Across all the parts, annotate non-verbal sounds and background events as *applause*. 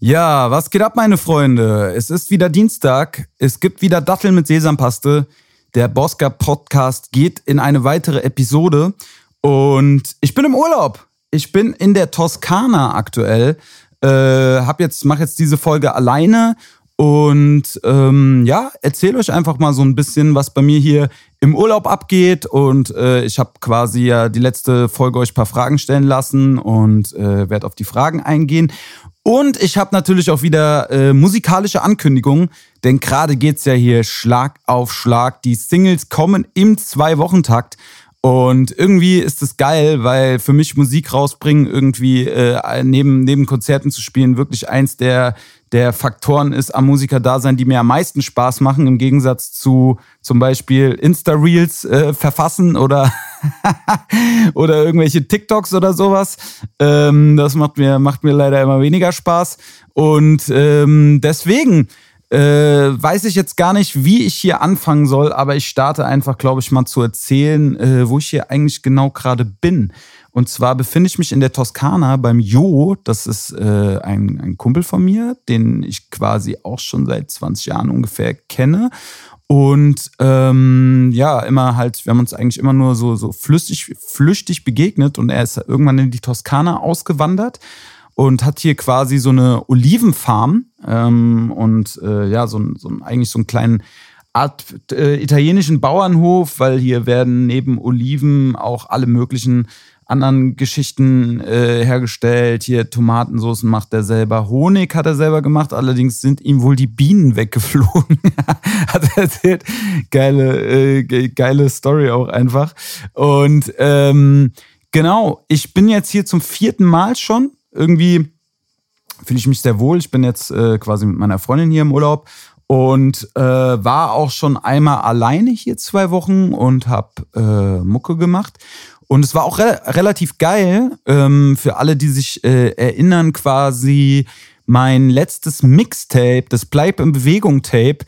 Ja, was geht ab, meine Freunde? Es ist wieder Dienstag. Es gibt wieder Datteln mit Sesampaste. Der Bosca Podcast geht in eine weitere Episode. Und ich bin im Urlaub. Ich bin in der Toskana aktuell. Äh, hab jetzt, mach jetzt diese Folge alleine und ähm, ja, erzähle euch einfach mal so ein bisschen, was bei mir hier im Urlaub abgeht. Und äh, ich habe quasi ja die letzte Folge euch ein paar Fragen stellen lassen und äh, werde auf die Fragen eingehen. Und ich habe natürlich auch wieder äh, musikalische Ankündigungen, denn gerade geht's ja hier Schlag auf Schlag. Die Singles kommen im Zwei-Wochen-Takt. Und irgendwie ist es geil, weil für mich Musik rausbringen, irgendwie äh, neben, neben Konzerten zu spielen, wirklich eins der, der Faktoren ist am Musiker-Dasein, die mir am meisten Spaß machen, im Gegensatz zu zum Beispiel Insta-Reels äh, verfassen oder, *laughs* oder irgendwelche TikToks oder sowas. Ähm, das macht mir, macht mir leider immer weniger Spaß. Und ähm, deswegen äh, weiß ich jetzt gar nicht, wie ich hier anfangen soll, aber ich starte einfach, glaube ich, mal zu erzählen, äh, wo ich hier eigentlich genau gerade bin. Und zwar befinde ich mich in der Toskana beim Jo. Das ist äh, ein, ein Kumpel von mir, den ich quasi auch schon seit 20 Jahren ungefähr kenne. Und ähm, ja, immer halt, wir haben uns eigentlich immer nur so, so flüchtig, flüchtig begegnet und er ist irgendwann in die Toskana ausgewandert und hat hier quasi so eine Olivenfarm ähm, und äh, ja, so, so eigentlich so einen kleinen Art äh, italienischen Bauernhof, weil hier werden neben Oliven auch alle möglichen anderen Geschichten äh, hergestellt. Hier Tomatensoßen macht er selber, Honig hat er selber gemacht, allerdings sind ihm wohl die Bienen weggeflogen. *laughs* hat er erzählt. Geile, äh, geile Story auch einfach. Und ähm, genau, ich bin jetzt hier zum vierten Mal schon irgendwie fühle ich mich sehr wohl. Ich bin jetzt äh, quasi mit meiner Freundin hier im Urlaub und äh, war auch schon einmal alleine hier zwei Wochen und habe äh, Mucke gemacht. Und es war auch re relativ geil ähm, für alle, die sich äh, erinnern, quasi mein letztes Mixtape, das Bleib in Bewegung Tape,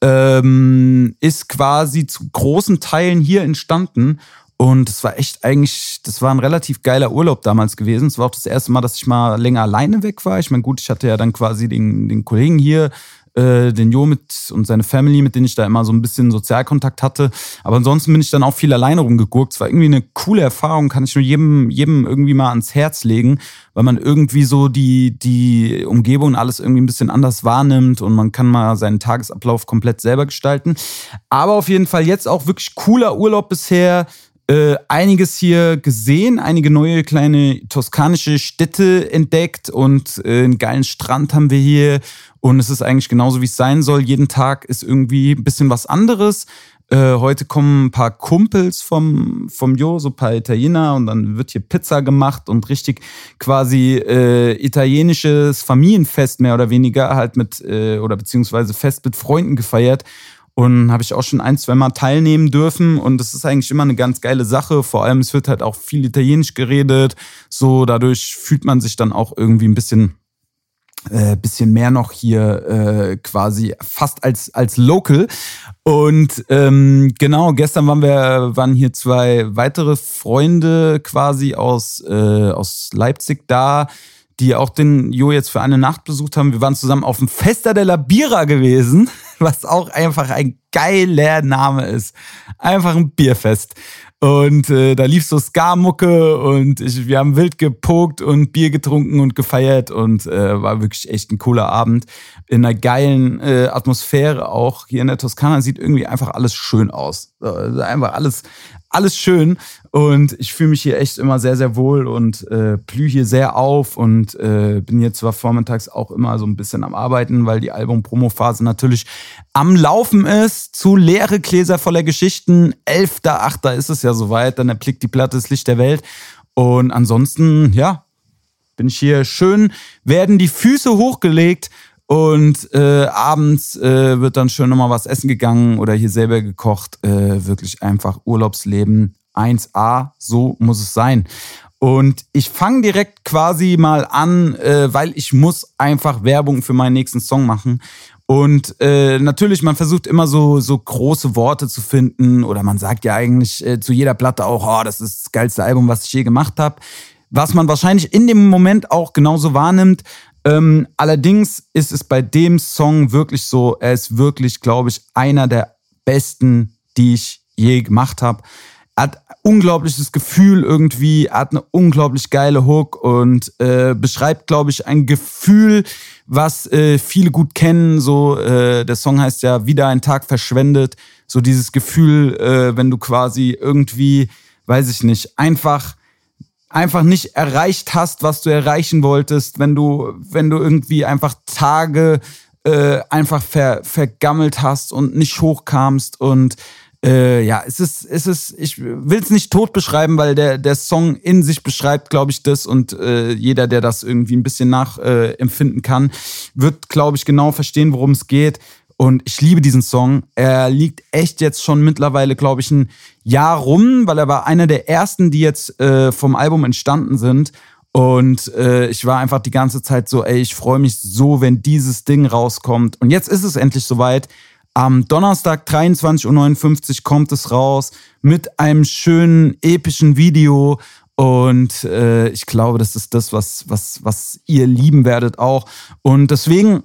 ähm, ist quasi zu großen Teilen hier entstanden. Und es war echt eigentlich, das war ein relativ geiler Urlaub damals gewesen. Es war auch das erste Mal, dass ich mal länger alleine weg war. Ich meine, gut, ich hatte ja dann quasi den, den Kollegen hier, äh, den Jo mit und seine Family, mit denen ich da immer so ein bisschen Sozialkontakt hatte. Aber ansonsten bin ich dann auch viel alleine rumgeguckt. Es war irgendwie eine coole Erfahrung, kann ich nur jedem, jedem irgendwie mal ans Herz legen, weil man irgendwie so die, die Umgebung alles irgendwie ein bisschen anders wahrnimmt und man kann mal seinen Tagesablauf komplett selber gestalten. Aber auf jeden Fall jetzt auch wirklich cooler Urlaub bisher äh, einiges hier gesehen, einige neue kleine toskanische Städte entdeckt und äh, einen geilen Strand haben wir hier. Und es ist eigentlich genauso, wie es sein soll. Jeden Tag ist irgendwie ein bisschen was anderes. Äh, heute kommen ein paar Kumpels vom, vom Jo, so ein paar Italiener und dann wird hier Pizza gemacht und richtig quasi äh, italienisches Familienfest mehr oder weniger halt mit, äh, oder beziehungsweise Fest mit Freunden gefeiert. Und habe ich auch schon ein, zwei Mal teilnehmen dürfen. Und das ist eigentlich immer eine ganz geile Sache. Vor allem, es wird halt auch viel Italienisch geredet. So, dadurch fühlt man sich dann auch irgendwie ein bisschen, äh, bisschen mehr noch hier äh, quasi fast als, als Local. Und ähm, genau, gestern waren wir, waren hier zwei weitere Freunde quasi aus, äh, aus Leipzig da die auch den Jo jetzt für eine Nacht besucht haben. Wir waren zusammen auf dem Festa della Bira gewesen. *laughs* was auch einfach ein geiler Name ist. Einfach ein Bierfest. Und äh, da lief so Ska-Mucke und ich, wir haben wild gepokt und Bier getrunken und gefeiert und äh, war wirklich echt ein cooler Abend. In einer geilen äh, Atmosphäre auch. Hier in der Toskana sieht irgendwie einfach alles schön aus. Also einfach alles, alles schön und ich fühle mich hier echt immer sehr, sehr wohl und äh, blühe hier sehr auf und äh, bin jetzt zwar vormittags auch immer so ein bisschen am Arbeiten, weil die Album-Promo-Phase natürlich am Laufen ist. Zu leere Gläser voller Geschichten. 11.8. ist es ja soweit, dann erblickt die Platte das Licht der Welt. Und ansonsten, ja, bin ich hier schön, werden die Füße hochgelegt und äh, abends äh, wird dann schön nochmal was essen gegangen oder hier selber gekocht. Äh, wirklich einfach Urlaubsleben 1A, so muss es sein. Und ich fange direkt quasi mal an, äh, weil ich muss einfach Werbung für meinen nächsten Song machen. Und äh, natürlich, man versucht immer so, so große Worte zu finden oder man sagt ja eigentlich äh, zu jeder Platte auch, oh, das ist das geilste Album, was ich je gemacht habe was man wahrscheinlich in dem Moment auch genauso wahrnimmt. Ähm, allerdings ist es bei dem Song wirklich so, er ist wirklich, glaube ich, einer der besten, die ich je gemacht habe. Hat unglaubliches Gefühl irgendwie, hat eine unglaublich geile Hook und äh, beschreibt, glaube ich, ein Gefühl, was äh, viele gut kennen. So, äh, der Song heißt ja Wieder ein Tag verschwendet. So dieses Gefühl, äh, wenn du quasi irgendwie, weiß ich nicht, einfach einfach nicht erreicht hast, was du erreichen wolltest, wenn du, wenn du irgendwie einfach Tage äh, einfach ver, vergammelt hast und nicht hochkamst und äh, ja, es ist, es ist, ich will es nicht tot beschreiben, weil der, der Song in sich beschreibt, glaube ich, das und äh, jeder, der das irgendwie ein bisschen nachempfinden äh, kann, wird, glaube ich, genau verstehen, worum es geht. Und ich liebe diesen Song. Er liegt echt jetzt schon mittlerweile, glaube ich, ein Jahr rum, weil er war einer der ersten, die jetzt äh, vom Album entstanden sind. Und äh, ich war einfach die ganze Zeit so, ey, ich freue mich so, wenn dieses Ding rauskommt. Und jetzt ist es endlich soweit. Am Donnerstag 23.59 Uhr kommt es raus mit einem schönen, epischen Video. Und äh, ich glaube, das ist das, was, was, was ihr lieben werdet auch. Und deswegen,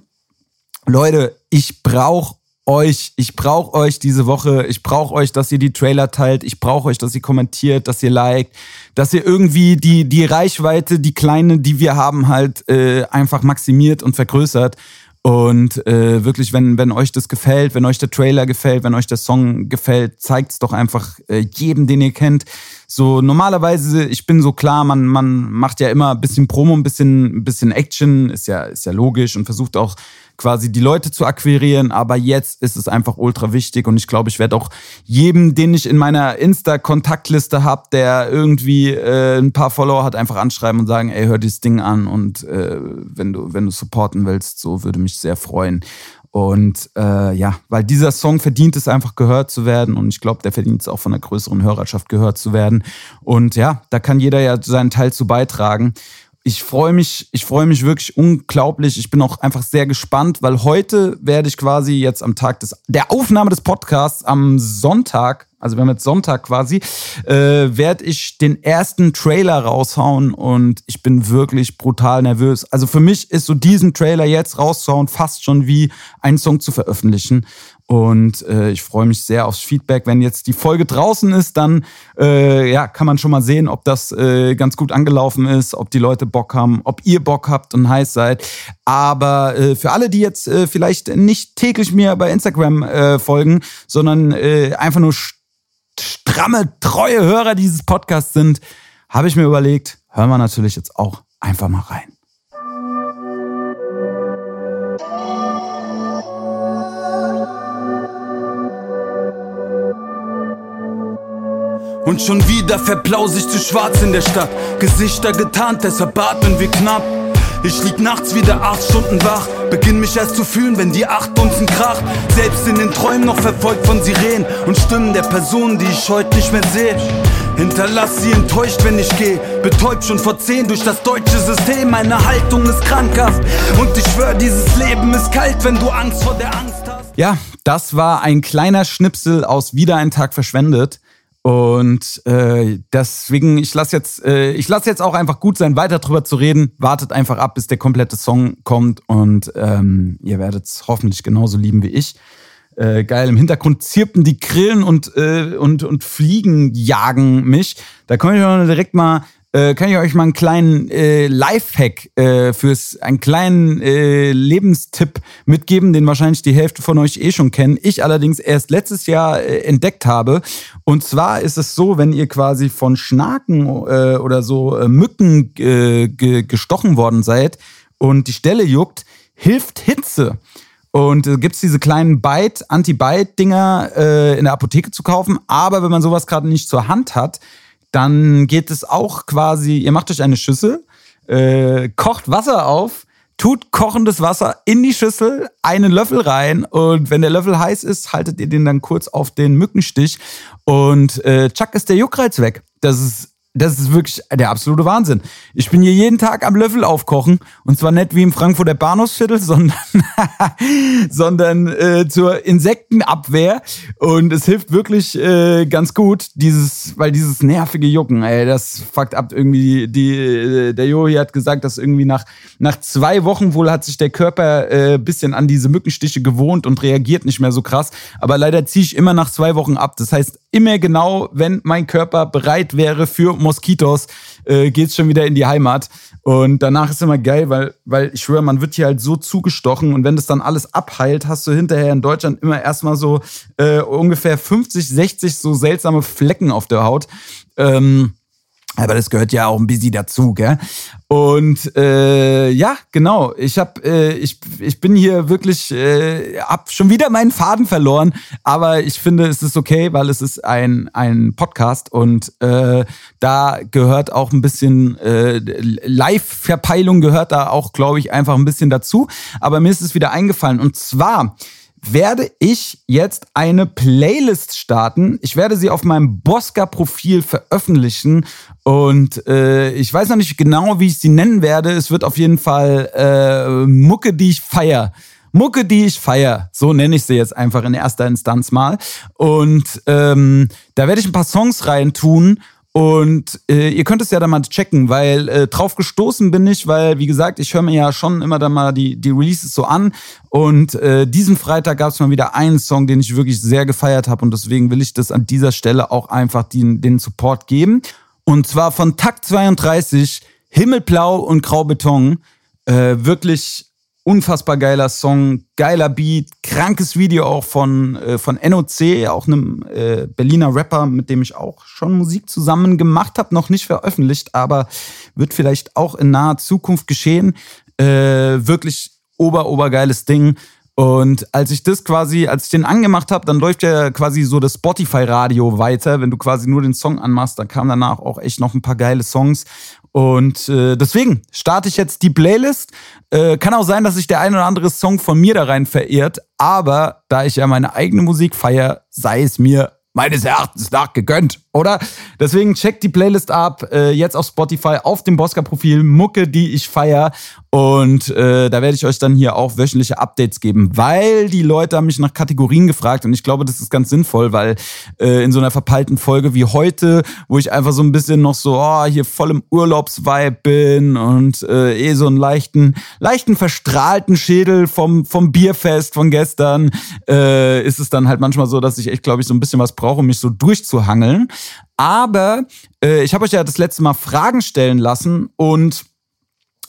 Leute, ich brauche euch, ich brauche euch diese Woche, ich brauche euch, dass ihr die Trailer teilt, ich brauche euch, dass ihr kommentiert, dass ihr liked, dass ihr irgendwie die, die Reichweite, die kleine, die wir haben, halt äh, einfach maximiert und vergrößert. Und äh, wirklich, wenn, wenn euch das gefällt, wenn euch der Trailer gefällt, wenn euch der Song gefällt, zeigt's doch einfach äh, jedem, den ihr kennt. So normalerweise, ich bin so klar, man, man macht ja immer ein bisschen Promo, ein bisschen, ein bisschen Action, ist ja, ist ja logisch und versucht auch quasi die Leute zu akquirieren. Aber jetzt ist es einfach ultra wichtig und ich glaube, ich werde auch jedem, den ich in meiner Insta-Kontaktliste habe, der irgendwie äh, ein paar Follower hat, einfach anschreiben und sagen, ey, hör dieses Ding an und äh, wenn du wenn du supporten willst, so würde mich sehr freuen. Und äh, ja, weil dieser Song verdient es einfach gehört zu werden und ich glaube, der verdient es auch von einer größeren Hörerschaft gehört zu werden. Und ja, da kann jeder ja seinen Teil zu beitragen ich freue mich, ich freue mich wirklich unglaublich. Ich bin auch einfach sehr gespannt, weil heute werde ich quasi jetzt am Tag des, der Aufnahme des Podcasts am Sonntag, also wir haben jetzt Sonntag quasi, äh, werde ich den ersten Trailer raushauen und ich bin wirklich brutal nervös. Also für mich ist so diesen Trailer jetzt rauszuhauen fast schon wie einen Song zu veröffentlichen. Und äh, ich freue mich sehr aufs Feedback. Wenn jetzt die Folge draußen ist, dann äh, ja, kann man schon mal sehen, ob das äh, ganz gut angelaufen ist, ob die Leute Bock haben, ob ihr Bock habt und heiß seid. Aber äh, für alle, die jetzt äh, vielleicht nicht täglich mir bei Instagram äh, folgen, sondern äh, einfach nur stramme, treue Hörer dieses Podcasts sind, habe ich mir überlegt, hören wir natürlich jetzt auch einfach mal rein. Und schon wieder verblause ich zu schwarz in der Stadt. Gesichter getarnt, deshalb atmen wir knapp. Ich lieg nachts wieder acht Stunden wach. Beginn mich erst zu fühlen, wenn die acht Unzen kracht. Selbst in den Träumen noch verfolgt von Sirenen und Stimmen der Personen, die ich heute nicht mehr sehe. Hinterlass sie enttäuscht, wenn ich gehe. Betäubt schon vor zehn durch das deutsche System. Meine Haltung ist krankhaft. Und ich schwör, dieses Leben ist kalt, wenn du Angst vor der Angst hast. Ja, das war ein kleiner Schnipsel aus Wieder ein Tag verschwendet. Und äh, deswegen, ich lasse jetzt, äh, ich lasse jetzt auch einfach gut sein, weiter drüber zu reden. Wartet einfach ab, bis der komplette Song kommt und ähm, ihr werdet es hoffentlich genauso lieben wie ich. Äh, geil, im Hintergrund zirpen die Grillen und, äh, und, und Fliegen jagen mich. Da komme ich direkt mal äh, kann ich euch mal einen kleinen äh, Lifehack äh, fürs einen kleinen äh, Lebenstipp mitgeben, den wahrscheinlich die Hälfte von euch eh schon kennen. Ich allerdings erst letztes Jahr äh, entdeckt habe. Und zwar ist es so, wenn ihr quasi von Schnaken äh, oder so äh, Mücken äh, gestochen worden seid und die Stelle juckt, hilft Hitze. Und äh, gibt's diese kleinen Bite, Anti-Bite-Dinger äh, in der Apotheke zu kaufen. Aber wenn man sowas gerade nicht zur Hand hat, dann geht es auch quasi, ihr macht euch eine Schüssel, äh, kocht Wasser auf, tut kochendes Wasser in die Schüssel, einen Löffel rein und wenn der Löffel heiß ist, haltet ihr den dann kurz auf den Mückenstich und äh, tschack ist der Juckreiz weg. Das ist das ist wirklich der absolute Wahnsinn. Ich bin hier jeden Tag am Löffel aufkochen und zwar nicht wie im Frankfurter Bahnhofsviertel, sondern, *laughs* sondern äh, zur Insektenabwehr und es hilft wirklich äh, ganz gut, dieses, weil dieses nervige Jucken, ey, das fuckt ab irgendwie. Die, äh, der Johi hat gesagt, dass irgendwie nach, nach zwei Wochen wohl hat sich der Körper äh, bisschen an diese Mückenstiche gewohnt und reagiert nicht mehr so krass, aber leider ziehe ich immer nach zwei Wochen ab. Das heißt, immer genau, wenn mein Körper bereit wäre für Moskitos, äh, geht's schon wieder in die Heimat. Und danach ist immer geil, weil, weil ich schwöre, man wird hier halt so zugestochen und wenn das dann alles abheilt, hast du hinterher in Deutschland immer erstmal so äh, ungefähr 50, 60 so seltsame Flecken auf der Haut. Ähm, aber das gehört ja auch ein bisschen dazu, gell? Und äh, ja, genau. Ich hab, äh, ich, ich bin hier wirklich, äh, hab schon wieder meinen Faden verloren. Aber ich finde, es ist okay, weil es ist ein ein Podcast und äh, da gehört auch ein bisschen äh, Live-Verpeilung gehört da auch, glaube ich, einfach ein bisschen dazu. Aber mir ist es wieder eingefallen und zwar werde ich jetzt eine Playlist starten. Ich werde sie auf meinem Bosca-Profil veröffentlichen. Und äh, ich weiß noch nicht genau, wie ich sie nennen werde. Es wird auf jeden Fall äh, Mucke, die ich feier. Mucke, die ich feier. So nenne ich sie jetzt einfach in erster Instanz mal. Und ähm, da werde ich ein paar Songs reintun und äh, ihr könnt es ja dann mal checken, weil äh, drauf gestoßen bin ich, weil, wie gesagt, ich höre mir ja schon immer dann mal die, die Releases so an. Und äh, diesen Freitag gab es mal wieder einen Song, den ich wirklich sehr gefeiert habe. Und deswegen will ich das an dieser Stelle auch einfach den, den Support geben. Und zwar von Takt 32, Himmelblau und Graubeton. Äh, wirklich unfassbar geiler Song, geiler Beat, krankes Video auch von, äh, von NOC, auch einem äh, Berliner Rapper, mit dem ich auch schon Musik zusammen gemacht habe, noch nicht veröffentlicht, aber wird vielleicht auch in naher Zukunft geschehen. Äh, wirklich ober, obergeiles Ding. Und als ich das quasi, als ich den angemacht habe, dann läuft ja quasi so das Spotify-Radio weiter. Wenn du quasi nur den Song anmachst, dann kamen danach auch echt noch ein paar geile Songs. Und äh, deswegen starte ich jetzt die Playlist. Äh, kann auch sein, dass sich der ein oder andere Song von mir da rein verehrt. Aber da ich ja meine eigene Musik feiere, sei es mir meines Erachtens nach gegönnt, oder? Deswegen checkt die Playlist ab, äh, jetzt auf Spotify, auf dem Bosca-Profil, Mucke, die ich feier. Und äh, da werde ich euch dann hier auch wöchentliche Updates geben, weil die Leute haben mich nach Kategorien gefragt und ich glaube, das ist ganz sinnvoll, weil äh, in so einer verpeilten Folge wie heute, wo ich einfach so ein bisschen noch so, oh, hier voll im Urlaubsvibe bin und äh, eh so einen leichten, leichten verstrahlten Schädel vom, vom Bierfest von gestern, äh, ist es dann halt manchmal so, dass ich echt, glaube ich, so ein bisschen was brauche, um mich so durchzuhangeln. Aber äh, ich habe euch ja das letzte Mal Fragen stellen lassen und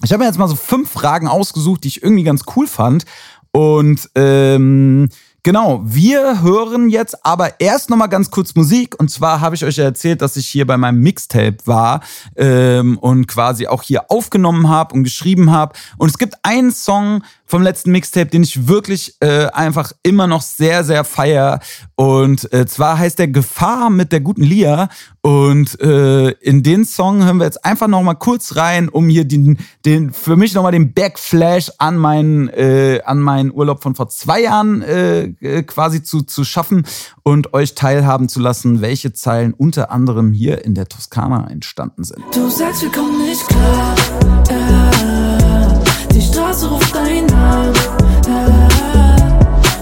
ich habe mir jetzt mal so fünf Fragen ausgesucht, die ich irgendwie ganz cool fand. Und ähm, Genau, wir hören jetzt aber erst nochmal ganz kurz Musik. Und zwar habe ich euch ja erzählt, dass ich hier bei meinem Mixtape war ähm, und quasi auch hier aufgenommen habe und geschrieben habe. Und es gibt einen Song vom letzten Mixtape, den ich wirklich äh, einfach immer noch sehr, sehr feier. Und äh, zwar heißt der Gefahr mit der guten Lia. Und äh, in den Song hören wir jetzt einfach nochmal kurz rein, um hier den, den für mich nochmal den Backflash an meinen, äh, an meinen Urlaub von vor zwei Jahren äh, äh, quasi zu, zu schaffen und euch teilhaben zu lassen, welche Zeilen unter anderem hier in der Toskana entstanden sind. Du sagst, wir kommen nicht klar. Äh, die Straße ruft deinen Namen.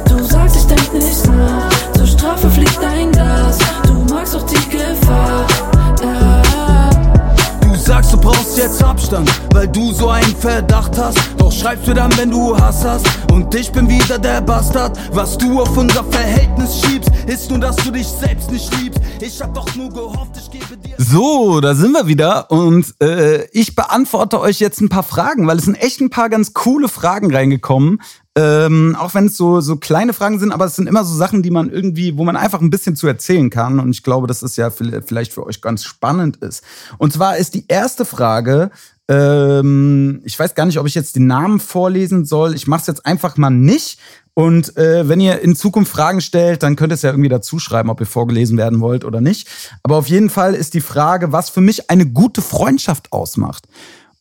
Du sagst, ich denk nicht nach. Zur Strafe fliegt dein Gas. Du magst doch die brauchst jetzt Abstand, weil du so einen Verdacht hast. Doch schreibst du dann, wenn du Hass hast. Und ich bin wieder der Bastard. Was du auf unser Verhältnis schiebst, ist nur, dass du dich selbst nicht liebst. Ich hab doch nur gehofft, ich gebe dir. So, da sind wir wieder und äh, ich beantworte euch jetzt ein paar Fragen, weil es sind echt ein paar ganz coole Fragen reingekommen. Ähm, auch wenn es so, so kleine Fragen sind, aber es sind immer so Sachen, die man irgendwie, wo man einfach ein bisschen zu erzählen kann. Und ich glaube, dass es ja vielleicht für euch ganz spannend ist. Und zwar ist die erste Frage, ähm, ich weiß gar nicht, ob ich jetzt den Namen vorlesen soll. Ich mache es jetzt einfach mal nicht. Und äh, wenn ihr in Zukunft Fragen stellt, dann könnt ihr es ja irgendwie dazu schreiben, ob ihr vorgelesen werden wollt oder nicht. Aber auf jeden Fall ist die Frage, was für mich eine gute Freundschaft ausmacht.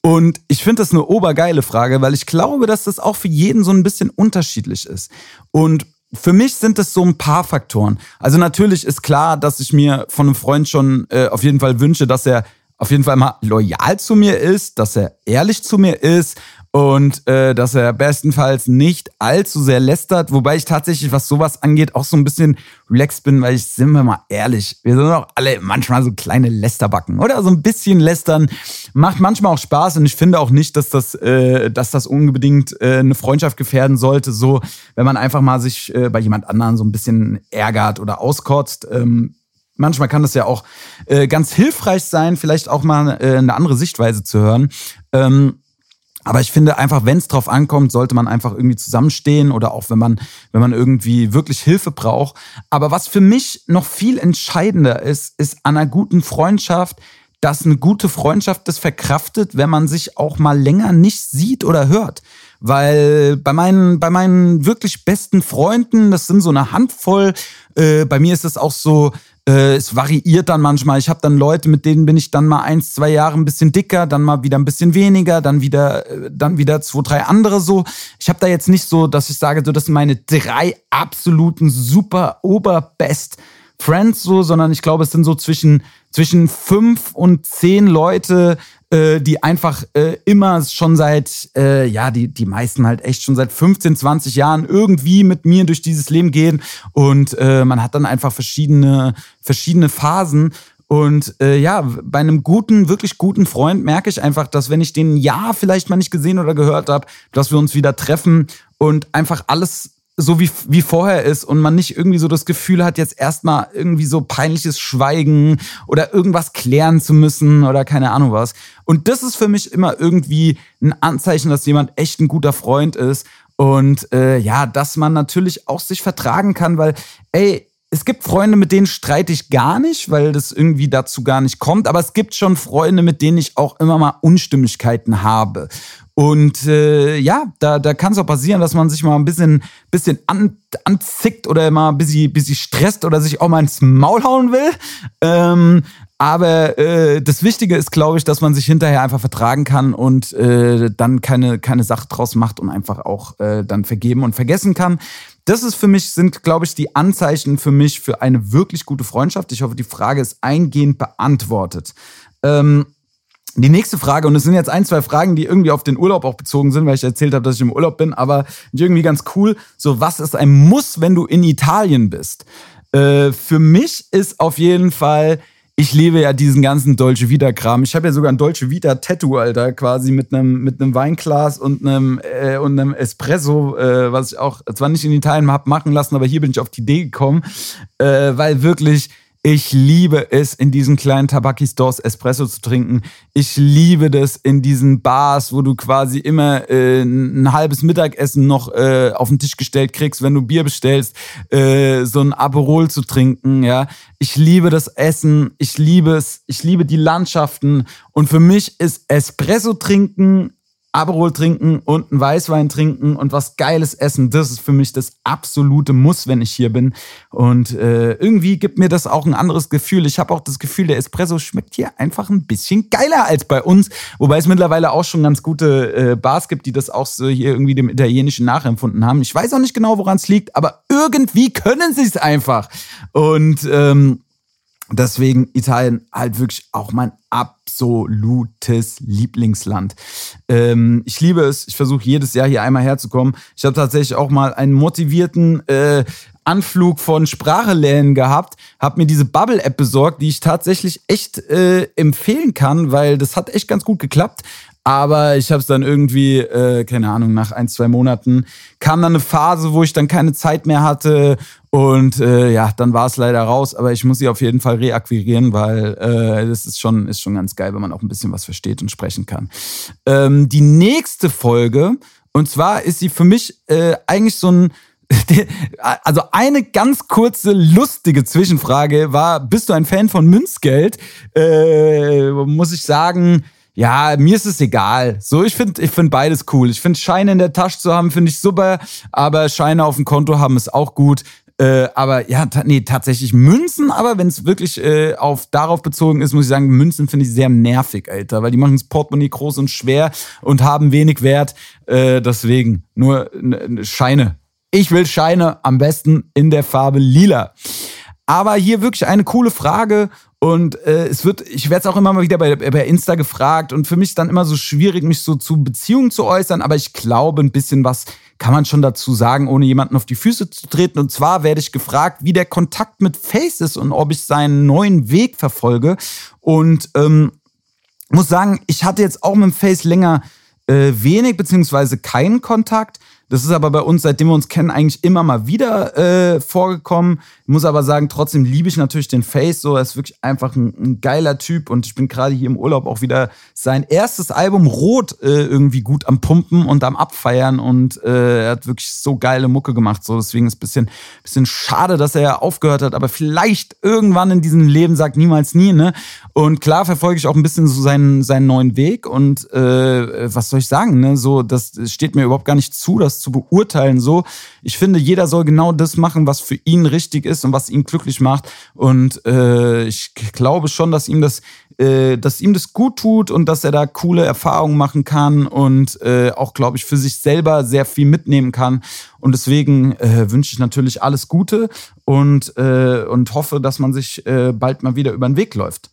Und ich finde das eine obergeile Frage, weil ich glaube, dass das auch für jeden so ein bisschen unterschiedlich ist. Und für mich sind es so ein paar Faktoren. Also natürlich ist klar, dass ich mir von einem Freund schon äh, auf jeden Fall wünsche, dass er auf jeden Fall mal loyal zu mir ist, dass er ehrlich zu mir ist und äh, dass er bestenfalls nicht allzu sehr lästert, wobei ich tatsächlich, was sowas angeht, auch so ein bisschen relaxed bin, weil ich, sind wir mal ehrlich, wir sind auch alle manchmal so kleine Lästerbacken, oder? So ein bisschen lästern macht manchmal auch Spaß und ich finde auch nicht, dass das, äh, dass das unbedingt äh, eine Freundschaft gefährden sollte, so wenn man einfach mal sich äh, bei jemand anderen so ein bisschen ärgert oder auskotzt. Ähm, manchmal kann das ja auch äh, ganz hilfreich sein, vielleicht auch mal äh, eine andere Sichtweise zu hören. Ähm, aber ich finde einfach, wenn es drauf ankommt, sollte man einfach irgendwie zusammenstehen oder auch wenn man, wenn man irgendwie wirklich Hilfe braucht. Aber was für mich noch viel entscheidender ist, ist an einer guten Freundschaft, dass eine gute Freundschaft das verkraftet, wenn man sich auch mal länger nicht sieht oder hört. Weil bei meinen, bei meinen wirklich besten Freunden, das sind so eine Handvoll, äh, bei mir ist es auch so, äh, es variiert dann manchmal. Ich habe dann Leute, mit denen bin ich dann mal eins, zwei Jahre ein bisschen dicker, dann mal wieder ein bisschen weniger, dann wieder, äh, dann wieder zwei, drei andere so. Ich habe da jetzt nicht so, dass ich sage, so das sind meine drei absoluten super oberbest Friends so, sondern ich glaube, es sind so zwischen zwischen fünf und zehn Leute, äh, die einfach äh, immer schon seit, äh, ja, die, die meisten halt echt schon seit 15, 20 Jahren irgendwie mit mir durch dieses Leben gehen. Und äh, man hat dann einfach verschiedene, verschiedene Phasen. Und äh, ja, bei einem guten, wirklich guten Freund merke ich einfach, dass wenn ich den ein Jahr vielleicht mal nicht gesehen oder gehört habe, dass wir uns wieder treffen und einfach alles so wie, wie vorher ist und man nicht irgendwie so das Gefühl hat, jetzt erstmal irgendwie so peinliches Schweigen oder irgendwas klären zu müssen oder keine Ahnung was. Und das ist für mich immer irgendwie ein Anzeichen, dass jemand echt ein guter Freund ist. Und äh, ja, dass man natürlich auch sich vertragen kann, weil, ey, es gibt Freunde, mit denen streite ich gar nicht, weil das irgendwie dazu gar nicht kommt. Aber es gibt schon Freunde, mit denen ich auch immer mal Unstimmigkeiten habe. Und äh, ja, da, da kann es auch passieren, dass man sich mal ein bisschen, bisschen an, anzickt oder mal ein bisschen, bisschen stresst oder sich auch mal ins Maul hauen will. Ähm, aber äh, das Wichtige ist, glaube ich, dass man sich hinterher einfach vertragen kann und äh, dann keine, keine Sache draus macht und einfach auch äh, dann vergeben und vergessen kann. Das ist für mich, sind, glaube ich, die Anzeichen für mich für eine wirklich gute Freundschaft. Ich hoffe, die Frage ist eingehend beantwortet. Ähm, die nächste Frage, und es sind jetzt ein, zwei Fragen, die irgendwie auf den Urlaub auch bezogen sind, weil ich erzählt habe, dass ich im Urlaub bin, aber irgendwie ganz cool. So, was ist ein Muss, wenn du in Italien bist? Äh, für mich ist auf jeden Fall, ich liebe ja diesen ganzen Dolce Vita-Kram. Ich habe ja sogar ein Dolce Vita-Tattoo, Alter, quasi mit einem mit Weinglas und einem, äh, und einem Espresso, äh, was ich auch zwar nicht in Italien habe machen lassen, aber hier bin ich auf die Idee gekommen, äh, weil wirklich ich liebe es, in diesen kleinen Tabaki-Stores Espresso zu trinken. Ich liebe das in diesen Bars, wo du quasi immer äh, ein halbes Mittagessen noch äh, auf den Tisch gestellt kriegst, wenn du Bier bestellst, äh, so ein Aperol zu trinken. Ja, ich liebe das Essen, ich liebe es, ich liebe die Landschaften und für mich ist Espresso trinken Aperol trinken und einen Weißwein trinken und was Geiles essen. Das ist für mich das absolute Muss, wenn ich hier bin. Und äh, irgendwie gibt mir das auch ein anderes Gefühl. Ich habe auch das Gefühl, der Espresso schmeckt hier einfach ein bisschen geiler als bei uns. Wobei es mittlerweile auch schon ganz gute äh, Bars gibt, die das auch so hier irgendwie dem Italienischen nachempfunden haben. Ich weiß auch nicht genau, woran es liegt, aber irgendwie können sie es einfach. Und ähm, Deswegen Italien halt wirklich auch mein absolutes Lieblingsland. Ähm, ich liebe es. Ich versuche jedes Jahr hier einmal herzukommen. Ich habe tatsächlich auch mal einen motivierten äh, Anflug von Sprachelernen gehabt, habe mir diese Bubble-App besorgt, die ich tatsächlich echt äh, empfehlen kann, weil das hat echt ganz gut geklappt. Aber ich habe es dann irgendwie, äh, keine Ahnung, nach ein, zwei Monaten kam dann eine Phase, wo ich dann keine Zeit mehr hatte. Und äh, ja, dann war es leider raus. Aber ich muss sie auf jeden Fall reakquirieren, weil äh, das ist schon, ist schon ganz geil, wenn man auch ein bisschen was versteht und sprechen kann. Ähm, die nächste Folge, und zwar ist sie für mich äh, eigentlich so ein *laughs* also eine ganz kurze, lustige Zwischenfrage war, bist du ein Fan von Münzgeld? Äh, muss ich sagen, ja, mir ist es egal. So, ich finde ich find beides cool. Ich finde Scheine in der Tasche zu haben, finde ich super, aber Scheine auf dem Konto haben ist auch gut. Äh, aber ja, ta nee, tatsächlich Münzen, aber wenn es wirklich äh, auf darauf bezogen ist, muss ich sagen, Münzen finde ich sehr nervig, Alter, weil die machen das Portemonnaie groß und schwer und haben wenig Wert. Äh, deswegen nur Scheine. Ich will Scheine am besten in der Farbe lila. Aber hier wirklich eine coole Frage Und äh, es wird, ich werde es auch immer mal wieder bei, bei Insta gefragt und für mich ist dann immer so schwierig, mich so zu Beziehungen zu äußern, aber ich glaube, ein bisschen was kann man schon dazu sagen, ohne jemanden auf die Füße zu treten. Und zwar werde ich gefragt, wie der Kontakt mit Face ist und ob ich seinen neuen Weg verfolge. Und ähm, muss sagen, ich hatte jetzt auch mit Face länger äh, wenig beziehungsweise keinen Kontakt. Das ist aber bei uns, seitdem wir uns kennen, eigentlich immer mal wieder äh, vorgekommen. Ich muss aber sagen, trotzdem liebe ich natürlich den Face. So, er ist wirklich einfach ein, ein geiler Typ und ich bin gerade hier im Urlaub auch wieder sein erstes Album Rot äh, irgendwie gut am Pumpen und am Abfeiern und äh, er hat wirklich so geile Mucke gemacht. So, deswegen ist es ein bisschen, bisschen schade, dass er aufgehört hat, aber vielleicht irgendwann in diesem Leben sagt niemals nie, ne? Und klar verfolge ich auch ein bisschen so seinen, seinen neuen Weg und äh, was soll ich sagen, ne? So, das steht mir überhaupt gar nicht zu, das zu beurteilen. So, ich finde, jeder soll genau das machen, was für ihn richtig ist und was ihn glücklich macht. Und äh, ich glaube schon, dass ihm das, äh, dass ihm das gut tut und dass er da coole Erfahrungen machen kann und äh, auch, glaube ich, für sich selber sehr viel mitnehmen kann. Und deswegen äh, wünsche ich natürlich alles Gute und, äh, und hoffe, dass man sich äh, bald mal wieder über den Weg läuft.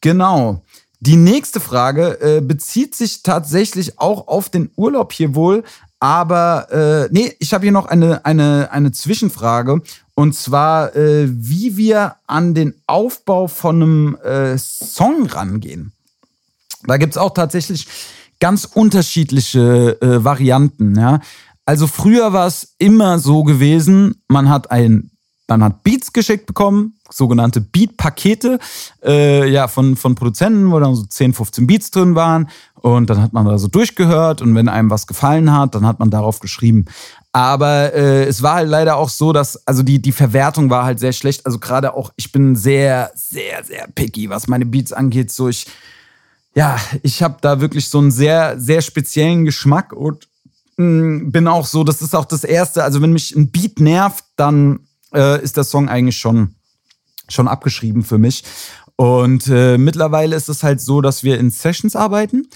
Genau. Die nächste Frage äh, bezieht sich tatsächlich auch auf den Urlaub hier wohl, aber äh, nee, ich habe hier noch eine, eine, eine Zwischenfrage. Und zwar, äh, wie wir an den Aufbau von einem äh, Song rangehen. Da gibt's auch tatsächlich ganz unterschiedliche äh, Varianten. Ja? Also früher war es immer so gewesen, man hat ein man hat Beats geschickt bekommen, sogenannte Beat-Pakete, äh, ja, von, von Produzenten, wo dann so 10, 15 Beats drin waren. Und dann hat man da so durchgehört und wenn einem was gefallen hat, dann hat man darauf geschrieben. Aber äh, es war halt leider auch so, dass, also die, die Verwertung war halt sehr schlecht. Also gerade auch, ich bin sehr, sehr, sehr picky, was meine Beats angeht. So, ich, ja, ich habe da wirklich so einen sehr, sehr speziellen Geschmack und mh, mm, bin auch so, das ist auch das Erste. Also wenn mich ein Beat nervt, dann äh, ist der Song eigentlich schon, schon abgeschrieben für mich. Und äh, mittlerweile ist es halt so, dass wir in Sessions arbeiten.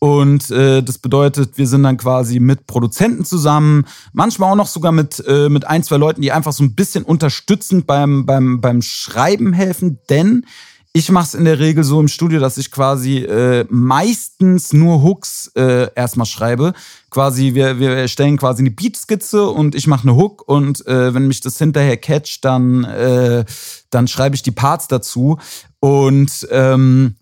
Und äh, das bedeutet, wir sind dann quasi mit Produzenten zusammen, manchmal auch noch sogar mit, äh, mit ein, zwei Leuten, die einfach so ein bisschen unterstützend beim, beim, beim Schreiben helfen. Denn ich mache es in der Regel so im Studio, dass ich quasi äh, meistens nur Hooks äh, erstmal schreibe. Quasi, wir, wir erstellen quasi eine Beatskizze und ich mache eine Hook und äh, wenn mich das hinterher catcht, dann, äh, dann schreibe ich die Parts dazu. Und ähm,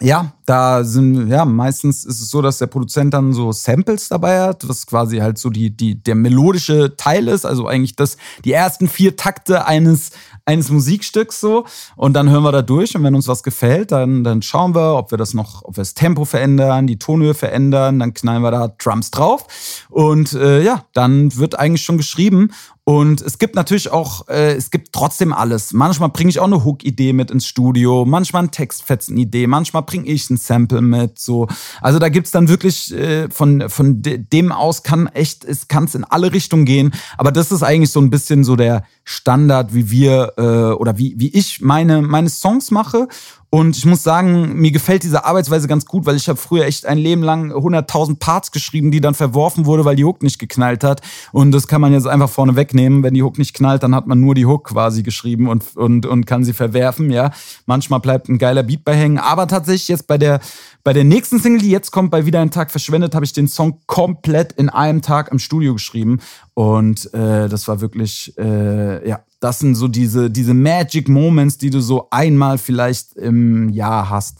ja, da sind, ja, meistens ist es so, dass der Produzent dann so Samples dabei hat, was quasi halt so die, die, der melodische Teil ist, also eigentlich das, die ersten vier Takte eines, eines Musikstücks so. Und dann hören wir da durch und wenn uns was gefällt, dann, dann schauen wir, ob wir das noch, ob wir das Tempo verändern, die Tonhöhe verändern, dann knallen wir da Drums drauf. Und äh, ja, dann wird eigentlich schon geschrieben. Und es gibt natürlich auch, äh, es gibt trotzdem alles. Manchmal bringe ich auch eine Hook-Idee mit ins Studio, manchmal eine Textfetzen-Idee, manchmal bringe ich ein Sample mit. So. Also da gibt's dann wirklich äh, von, von dem aus kann echt, es kann in alle Richtungen gehen. Aber das ist eigentlich so ein bisschen so der Standard, wie wir äh, oder wie, wie ich meine, meine Songs mache. Und ich muss sagen, mir gefällt diese Arbeitsweise ganz gut, weil ich habe früher echt ein Leben lang 100.000 Parts geschrieben, die dann verworfen wurde, weil die Hook nicht geknallt hat. Und das kann man jetzt einfach vorne wegnehmen. Wenn die Hook nicht knallt, dann hat man nur die Hook quasi geschrieben und, und, und kann sie verwerfen. Ja, manchmal bleibt ein geiler Beat bei hängen. Aber tatsächlich jetzt bei der bei der nächsten Single, die jetzt kommt, bei Wieder ein Tag verschwendet, habe ich den Song komplett in einem Tag im Studio geschrieben. Und äh, das war wirklich, äh, ja, das sind so diese, diese Magic Moments, die du so einmal vielleicht im Jahr hast.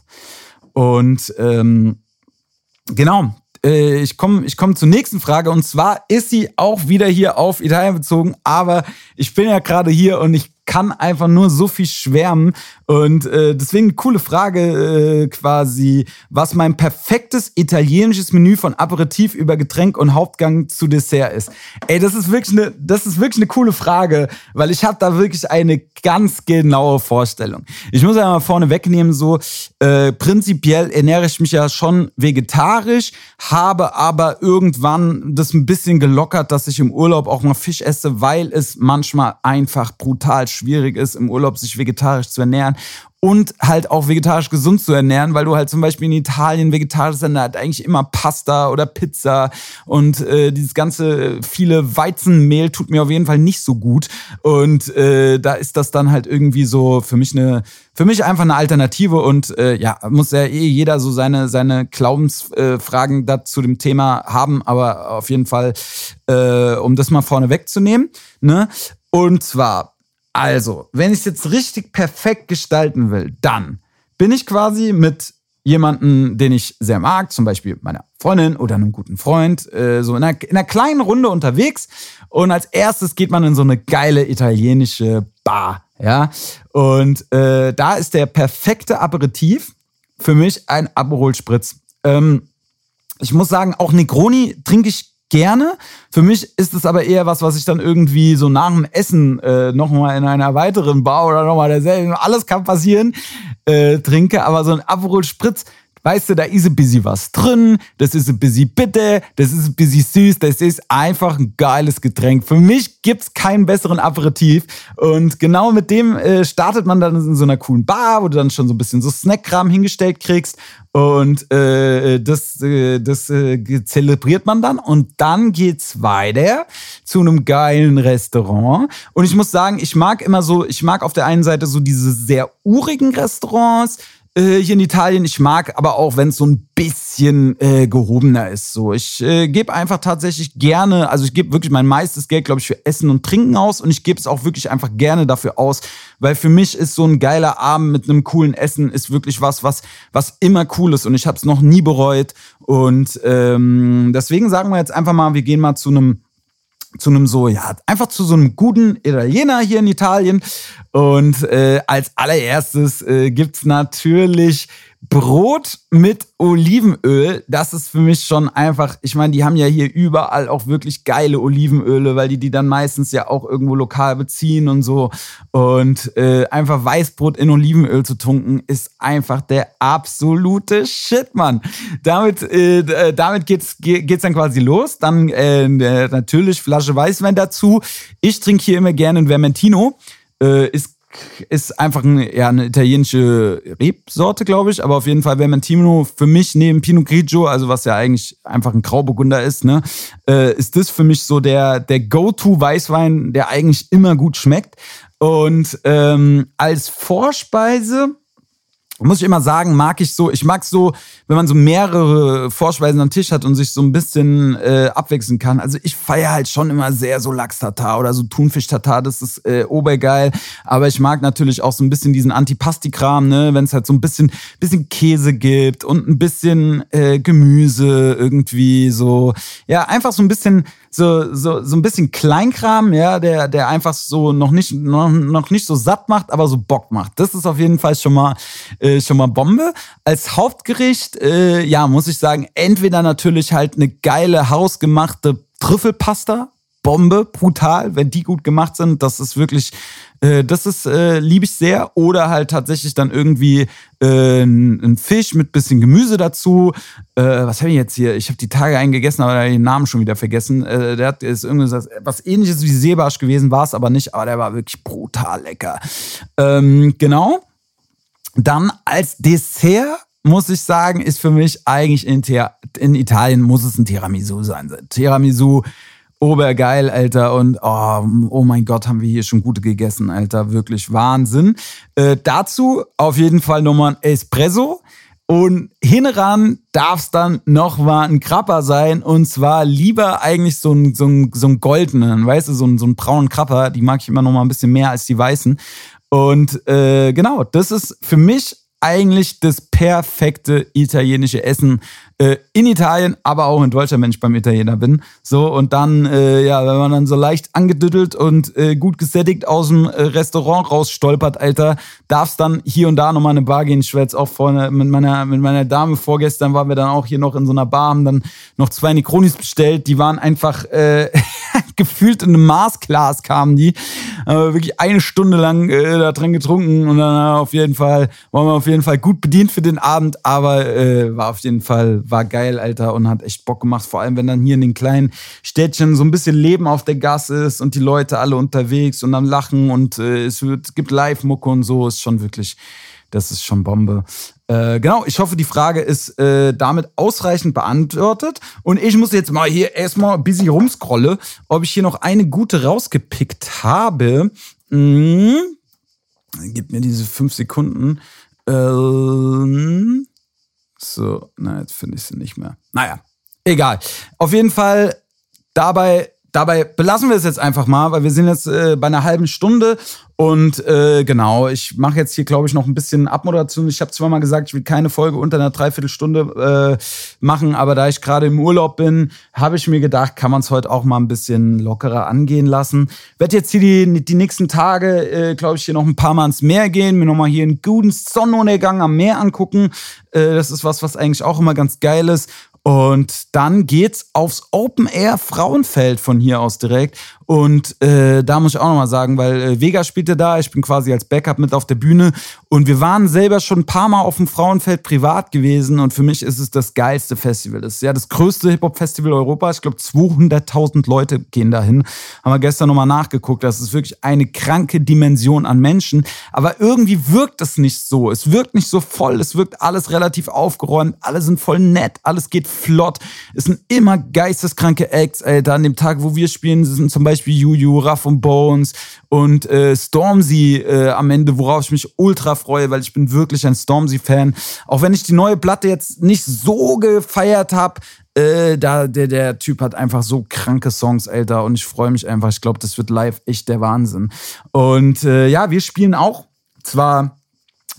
Und ähm, genau, äh, ich komme ich komm zur nächsten Frage und zwar ist sie auch wieder hier auf Italien bezogen, aber ich bin ja gerade hier und ich kann einfach nur so viel schwärmen. Und äh, deswegen eine coole Frage äh, quasi, was mein perfektes italienisches Menü von Aperitif über Getränk und Hauptgang zu Dessert ist. Ey, das ist wirklich eine, das ist wirklich eine coole Frage, weil ich habe da wirklich eine ganz genaue Vorstellung. Ich muss ja mal vorne wegnehmen, so äh, prinzipiell ernähre ich mich ja schon vegetarisch, habe aber irgendwann das ein bisschen gelockert, dass ich im Urlaub auch mal Fisch esse, weil es manchmal einfach brutal schwierig ist, im Urlaub sich vegetarisch zu ernähren und halt auch vegetarisch gesund zu ernähren, weil du halt zum Beispiel in Italien vegetarisch dann halt eigentlich immer Pasta oder Pizza und äh, dieses ganze viele Weizenmehl tut mir auf jeden Fall nicht so gut und äh, da ist das dann halt irgendwie so für mich eine für mich einfach eine Alternative und äh, ja muss ja eh jeder so seine seine Glaubensfragen äh, da zu dem Thema haben, aber auf jeden Fall äh, um das mal vorne wegzunehmen, ne? Und zwar also, wenn ich es jetzt richtig perfekt gestalten will, dann bin ich quasi mit jemanden, den ich sehr mag, zum Beispiel meiner Freundin oder einem guten Freund, äh, so in einer, in einer kleinen Runde unterwegs. Und als erstes geht man in so eine geile italienische Bar, ja. Und äh, da ist der perfekte Aperitif für mich ein Aperol Spritz. Ähm, ich muss sagen, auch Negroni trinke ich gerne. Für mich ist es aber eher was, was ich dann irgendwie so nach dem Essen äh, nochmal in einer weiteren Bar oder nochmal derselben, alles kann passieren, äh, trinke. Aber so ein Aperol Spritz, Weißt du, da ist ein bisschen was drin, das ist ein bisschen bitter, das ist ein bisschen süß, das ist einfach ein geiles Getränk. Für mich gibt's keinen besseren Aperitif und genau mit dem äh, startet man dann in so einer coolen Bar, wo du dann schon so ein bisschen so Snackkram hingestellt kriegst und äh, das, äh, das äh, zelebriert man dann und dann geht's weiter zu einem geilen Restaurant und ich muss sagen, ich mag immer so, ich mag auf der einen Seite so diese sehr urigen Restaurants, äh, hier in Italien. Ich mag aber auch, wenn es so ein bisschen äh, gehobener ist. So, ich äh, gebe einfach tatsächlich gerne, also ich gebe wirklich mein meistes Geld, glaube ich, für Essen und Trinken aus und ich gebe es auch wirklich einfach gerne dafür aus, weil für mich ist so ein geiler Abend mit einem coolen Essen ist wirklich was, was was immer cool ist und ich habe es noch nie bereut und ähm, deswegen sagen wir jetzt einfach mal, wir gehen mal zu einem zu einem so, ja, einfach zu so einem guten Italiener hier in Italien. Und äh, als allererstes äh, gibt's natürlich Brot mit Olivenöl, das ist für mich schon einfach, ich meine, die haben ja hier überall auch wirklich geile Olivenöle, weil die die dann meistens ja auch irgendwo lokal beziehen und so. Und äh, einfach Weißbrot in Olivenöl zu tunken, ist einfach der absolute Shit, Mann. Damit, äh, äh damit geht's, geht's dann quasi los. Dann äh, natürlich Flasche Weißwein dazu. Ich trinke hier immer gerne ein Vermentino. Äh, ist ist einfach ein, ja, eine italienische Rebsorte, glaube ich. Aber auf jeden Fall Vermentino für mich neben Pinot Grigio, also was ja eigentlich einfach ein Grauburgunder ist, ne, äh, ist das für mich so der, der Go-To-Weißwein, der eigentlich immer gut schmeckt. Und ähm, als Vorspeise muss ich immer sagen, mag ich so, ich mag so, wenn man so mehrere Vorspeisen am Tisch hat und sich so ein bisschen äh, abwechseln kann. Also ich feiere halt schon immer sehr so Lachs-Tatar oder so Thunfisch-Tatar, das ist äh, obergeil. Aber ich mag natürlich auch so ein bisschen diesen Antipasti-Kram, ne, wenn es halt so ein bisschen, bisschen Käse gibt und ein bisschen äh, Gemüse irgendwie so. Ja, einfach so ein bisschen so, so, so ein bisschen Kleinkram, ja, der, der einfach so noch nicht, noch, noch nicht so satt macht, aber so Bock macht. Das ist auf jeden Fall schon mal, äh, schon mal Bombe. Als Hauptgericht, äh, ja, muss ich sagen, entweder natürlich halt eine geile hausgemachte Trüffelpasta Bombe, brutal, wenn die gut gemacht sind. Das ist wirklich, äh, das ist, äh, liebe ich sehr. Oder halt tatsächlich dann irgendwie äh, ein Fisch mit bisschen Gemüse dazu. Äh, was habe ich jetzt hier? Ich habe die Tage einen gegessen, aber den Namen schon wieder vergessen. Äh, der hat ist irgendwie was ähnliches wie Seebarsch gewesen, war es aber nicht, aber der war wirklich brutal lecker. Ähm, genau. Dann als Dessert muss ich sagen, ist für mich eigentlich in, in Italien muss es ein Tiramisu sein. Tiramisu Obergeil, Alter. Und oh, oh mein Gott, haben wir hier schon gute gegessen, Alter. Wirklich Wahnsinn. Äh, dazu auf jeden Fall nochmal ein Espresso. Und hinran darf es dann noch mal ein Krapper sein. Und zwar lieber eigentlich so ein, so so ein goldenen, weißt du, so ein, so braunen Krapper. Die mag ich immer noch mal ein bisschen mehr als die weißen. Und äh, genau, das ist für mich eigentlich das perfekte italienische Essen äh, in Italien, aber auch in Deutschland, wenn ich beim Italiener bin. So, und dann, äh, ja, wenn man dann so leicht angedüttelt und äh, gut gesättigt aus dem äh, Restaurant rausstolpert, Alter, darf es dann hier und da nochmal eine Bar gehen. Ich war auch vorne mit meiner, mit meiner Dame vorgestern, waren wir dann auch hier noch in so einer Bar, haben dann noch zwei Necronis bestellt. Die waren einfach, äh, *laughs* gefühlt in einem Maßglas kamen die. Aber wirklich eine Stunde lang äh, da drin getrunken und dann auf jeden Fall, waren wir auf jeden Fall gut bedient für den Abend, aber äh, war auf jeden Fall, war geil, Alter, und hat echt Bock gemacht. Vor allem, wenn dann hier in den kleinen Städtchen so ein bisschen Leben auf der Gas ist und die Leute alle unterwegs und am Lachen und äh, es wird, gibt Live-Mucke und so, ist schon wirklich, das ist schon Bombe. Äh, genau, ich hoffe, die Frage ist äh, damit ausreichend beantwortet. Und ich muss jetzt mal hier erstmal ein bisschen rumscrolle, ob ich hier noch eine gute rausgepickt habe. Mhm. Gib mir diese fünf Sekunden. Ähm, so, na, jetzt finde ich sie nicht mehr. Naja, egal. Auf jeden Fall dabei dabei belassen wir es jetzt einfach mal, weil wir sind jetzt äh, bei einer halben Stunde und äh, genau, ich mache jetzt hier, glaube ich, noch ein bisschen Abmoderation. Ich habe zwar mal gesagt, ich will keine Folge unter einer Dreiviertelstunde äh, machen, aber da ich gerade im Urlaub bin, habe ich mir gedacht, kann man es heute auch mal ein bisschen lockerer angehen lassen. Werde jetzt hier die, die nächsten Tage, äh, glaube ich, hier noch ein paar Mal ins Meer gehen, mir nochmal hier einen guten Sonnenuntergang am Meer angucken. Äh, das ist was, was eigentlich auch immer ganz geil ist. Und dann geht's aufs Open Air Frauenfeld von hier aus direkt. Und äh, da muss ich auch nochmal sagen, weil äh, Vega spielte da, ich bin quasi als Backup mit auf der Bühne und wir waren selber schon ein paar Mal auf dem Frauenfeld privat gewesen und für mich ist es das geilste Festival. Das ist ja das größte Hip-Hop-Festival Europas. Ich glaube, 200.000 Leute gehen dahin. Haben wir gestern nochmal nachgeguckt. Das ist wirklich eine kranke Dimension an Menschen. Aber irgendwie wirkt es nicht so. Es wirkt nicht so voll. Es wirkt alles relativ aufgeräumt. Alle sind voll nett. Alles geht flott. Es sind immer geisteskranke Acts, Alter. An dem Tag, wo wir spielen, sind zum Beispiel Beispiel Juju, Raff und Bones und äh, Stormzy äh, am Ende, worauf ich mich ultra freue, weil ich bin wirklich ein Stormzy-Fan. Auch wenn ich die neue Platte jetzt nicht so gefeiert habe, äh, da, der, der Typ hat einfach so kranke Songs, Alter, und ich freue mich einfach. Ich glaube, das wird live echt der Wahnsinn. Und äh, ja, wir spielen auch zwar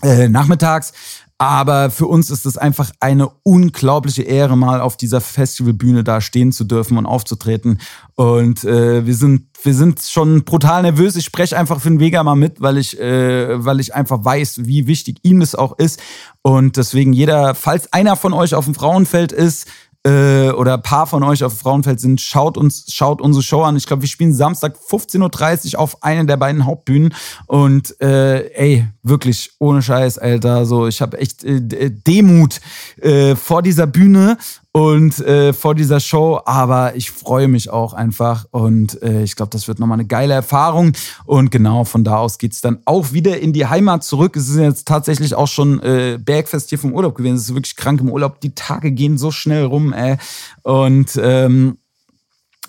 äh, nachmittags, aber für uns ist es einfach eine unglaubliche Ehre, mal auf dieser Festivalbühne da stehen zu dürfen und aufzutreten. Und äh, wir sind wir sind schon brutal nervös. Ich spreche einfach für den Vega mal mit, weil ich äh, weil ich einfach weiß, wie wichtig ihm das auch ist. Und deswegen jeder, falls einer von euch auf dem Frauenfeld ist, äh, oder ein paar von euch auf Frauenfeld sind, schaut uns, schaut unsere Show an. Ich glaube, wir spielen Samstag 15.30 Uhr auf einer der beiden Hauptbühnen. Und äh, ey, wirklich, ohne Scheiß, Alter. So, ich habe echt äh, Demut äh, vor dieser Bühne und äh, vor dieser Show, aber ich freue mich auch einfach und äh, ich glaube, das wird nochmal eine geile Erfahrung und genau von da aus geht's dann auch wieder in die Heimat zurück. Es ist jetzt tatsächlich auch schon äh, Bergfest hier vom Urlaub gewesen. Es ist wirklich krank im Urlaub. Die Tage gehen so schnell rum, ey. Und ähm,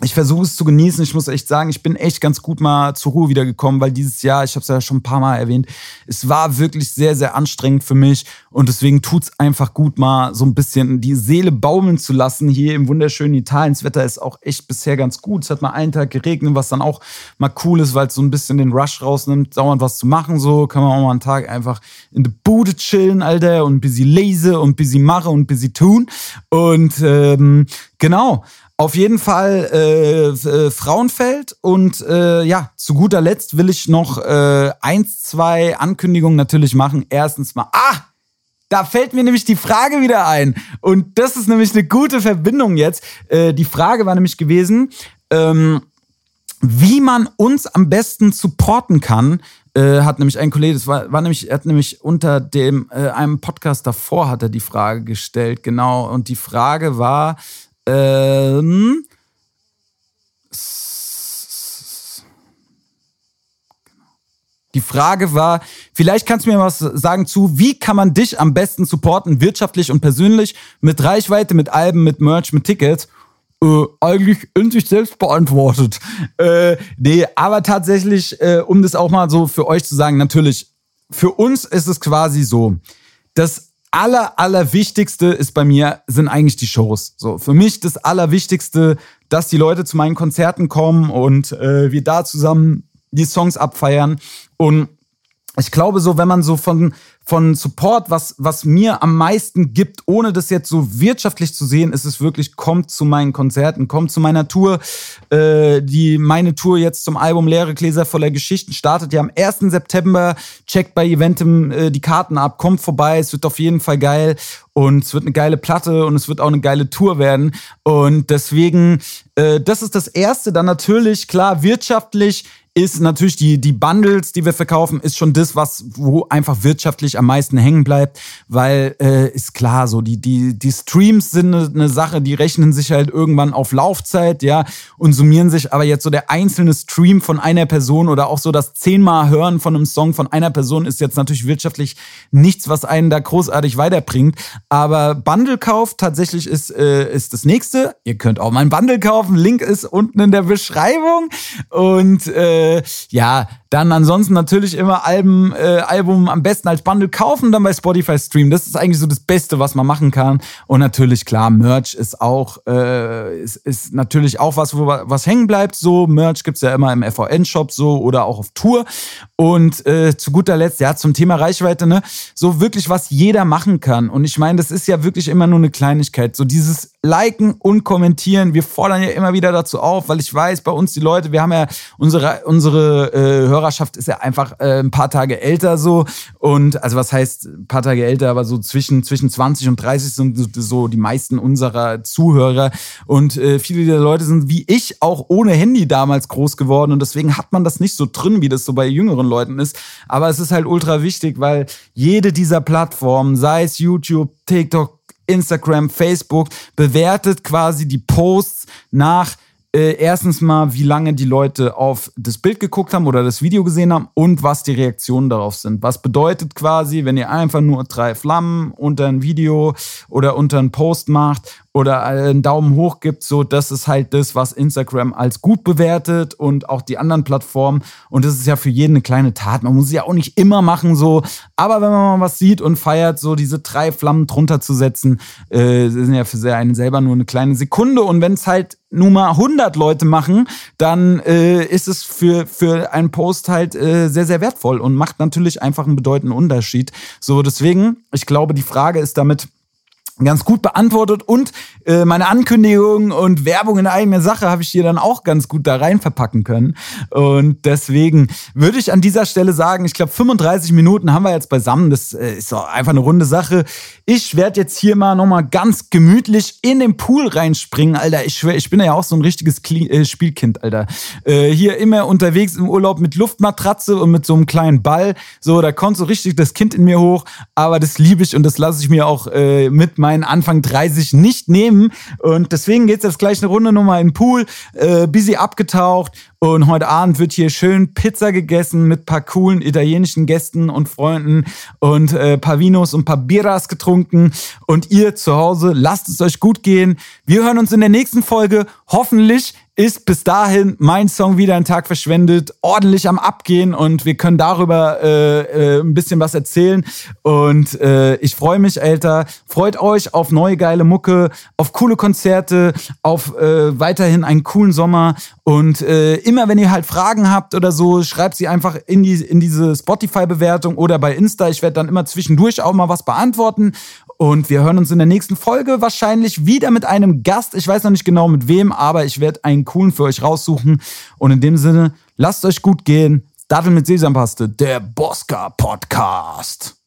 ich versuche es zu genießen. Ich muss echt sagen, ich bin echt ganz gut mal zur Ruhe wiedergekommen, weil dieses Jahr, ich habe es ja schon ein paar Mal erwähnt, es war wirklich sehr, sehr anstrengend für mich und deswegen tut's einfach gut, mal so ein bisschen die Seele baumeln zu lassen hier im wunderschönen Italien. Das Wetter ist auch echt bisher ganz gut. Es hat mal einen Tag geregnet, was dann auch mal cool ist, weil es so ein bisschen den Rush rausnimmt, dauernd was zu machen. So kann man auch mal einen Tag einfach in der Bude chillen, Alter, und ein bisschen lese und ein bisschen mache und ein bisschen tun. Und ähm, genau. Auf jeden Fall äh, äh, Frauenfeld und äh, ja, zu guter Letzt will ich noch äh, eins, zwei Ankündigungen natürlich machen. Erstens mal, ah, da fällt mir nämlich die Frage wieder ein und das ist nämlich eine gute Verbindung jetzt. Äh, die Frage war nämlich gewesen, ähm, wie man uns am besten supporten kann, äh, hat nämlich ein Kollege, das war, war nämlich, er hat nämlich unter dem äh, einem Podcast davor hat er die Frage gestellt, genau. Und die Frage war, ähm, Die Frage war, vielleicht kannst du mir was sagen zu, wie kann man dich am besten supporten, wirtschaftlich und persönlich, mit Reichweite, mit Alben, mit Merch, mit Tickets? Äh, eigentlich in sich selbst beantwortet. *laughs* Äh, nee, aber tatsächlich, äh, um das auch mal so für euch zu sagen, natürlich, für uns ist es quasi so, dass aller, allerwichtigste ist bei mir, sind eigentlich die Shows. So, für mich das Allerwichtigste, dass die Leute zu meinen Konzerten kommen und äh, wir da zusammen die Songs abfeiern. Und ich glaube so, wenn man so von, von Support, was, was mir am meisten gibt, ohne das jetzt so wirtschaftlich zu sehen, ist es wirklich, kommt zu meinen Konzerten, kommt zu meiner Tour. Äh, die, meine Tour jetzt zum Album Leere Gläser voller Geschichten startet ja am 1. September. Checkt bei Eventim äh, die Karten ab, kommt vorbei, es wird auf jeden Fall geil und es wird eine geile Platte und es wird auch eine geile Tour werden. Und deswegen Äh, das ist das Erste. Dann natürlich, klar, wirtschaftlich ist natürlich die, die Bundles, die wir verkaufen, ist schon das, was, wo einfach wirtschaftlich am meisten hängen bleibt, weil äh, ist klar, so die, die, die Streams sind eine, eine Sache, die rechnen sich halt irgendwann auf Laufzeit, ja, und summieren sich, aber jetzt so der einzelne Stream von einer Person oder auch so das zehnmal Hören von einem Song von einer Person ist jetzt natürlich wirtschaftlich nichts, was einen da großartig weiterbringt. Aber Bundle-Kauf tatsächlich ist, äh, ist das nächste. Ihr könnt auch mal ein Bundle kaufen. Link ist unten in der Beschreibung. Und äh, äh, ja, dann ansonsten natürlich immer Alben, äh, Album am besten als Bundle kaufen, dann bei Spotify streamen. Das ist eigentlich so das Beste, was man machen kann. Und natürlich, klar, Merch ist auch, äh, ist, ist natürlich auch was, wo was hängen bleibt. So, Merch gibt's ja immer im FVN-Shop so oder auch auf Tour. Und äh, zu guter Letzt, ja, zum Thema Reichweite, ne, so wirklich, was jeder machen kann. Und ich meine, das ist ja wirklich immer nur eine Kleinigkeit. So dieses Liken und Kommentieren. Wir fordern ja immer wieder dazu auf, weil ich weiß, bei uns die Leute, wir haben ja unsere, unsere äh, Hörerschaft ist ja einfach äh, ein paar Tage älter so. Und also was heißt ein paar Tage älter, aber so zwischen, zwischen 20 und 30 sind so die meisten unserer Zuhörer. Und äh, viele der Leute sind wie ich auch ohne Handy damals groß geworden. Und deswegen hat man das nicht so drin, wie das so bei jüngeren Leuten ist. Aber es ist halt ultra wichtig, weil jede dieser Plattformen, sei es YouTube, TikTok, Instagram, Facebook, bewertet quasi die Posts nach äh, erstens mal, wie lange die Leute auf das Bild geguckt haben oder das Video gesehen haben und was die Reaktionen darauf sind. Was bedeutet quasi, wenn ihr einfach nur drei Flammen unter ein Video oder unter einen Post macht oder einen Daumen hoch gibt, so das ist halt das, was Instagram als gut bewertet und auch die anderen Plattformen. Und das ist ja für jeden eine kleine Tat. Man muss es ja auch nicht immer machen, so. Aber wenn man mal was sieht und feiert, so diese drei Flammen drunter zu setzen, äh, sind ja für einen selber nur eine kleine Sekunde. Und wenn es halt nur mal 100 Leute machen, dann äh, ist es für, für einen Post halt äh, sehr, sehr wertvoll und macht natürlich einfach einen bedeutenden Unterschied. So, deswegen, ich glaube, die Frage ist damit ganz gut beantwortet und äh, meine Ankündigung und Werbung in eigener Sache habe ich hier dann auch ganz gut da rein verpacken können und deswegen würde ich an dieser Stelle sagen, ich glaube 35 Minuten haben wir jetzt beisammen, das äh, ist doch einfach eine runde Sache. Ich werde jetzt hier mal nochmal ganz gemütlich in den Pool reinspringen, Alter. Ich schwör, ich bin ja auch so ein richtiges Kli äh, Spielkind, Alter. Äh, hier immer unterwegs im Urlaub mit Luftmatratze und mit so einem kleinen Ball, so da kommt so richtig das Kind in mir hoch, aber das liebe ich und das lasse ich mir auch äh, mit meinen Anfang 30 nicht nehmen. Und deswegen geht's jetzt gleich eine Runde nochmal in den Pool, äh, busy abgetaucht. Und heute Abend wird hier schön Pizza gegessen mit paar coolen italienischen Gästen und Freunden und äh, paar Vinos und paar Biras getrunken. Und ihr zu Hause, lasst es euch gut gehen. Wir hören uns in der nächsten Folge. Hoffentlich ist bis dahin mein Song wieder ein Tag verschwendet, ordentlich am Abgehen und wir können darüber äh, äh, ein bisschen was erzählen. Und äh, ich freue mich, Alter. Freut euch auf neue geile Mucke, auf coole Konzerte, auf äh, weiterhin einen coolen Sommer. Und äh, immer wenn ihr halt Fragen habt oder so, schreibt sie einfach in, die, in diese Spotify-Bewertung oder bei Insta. Ich werde dann immer zwischendurch auch mal was beantworten. Und wir hören uns in der nächsten Folge wahrscheinlich wieder mit einem Gast. Ich weiß noch nicht genau mit wem, aber ich werde einen coolen für euch raussuchen. Und in dem Sinne, lasst euch gut gehen. Dattel mit Sesampaste, der Bosca Podcast.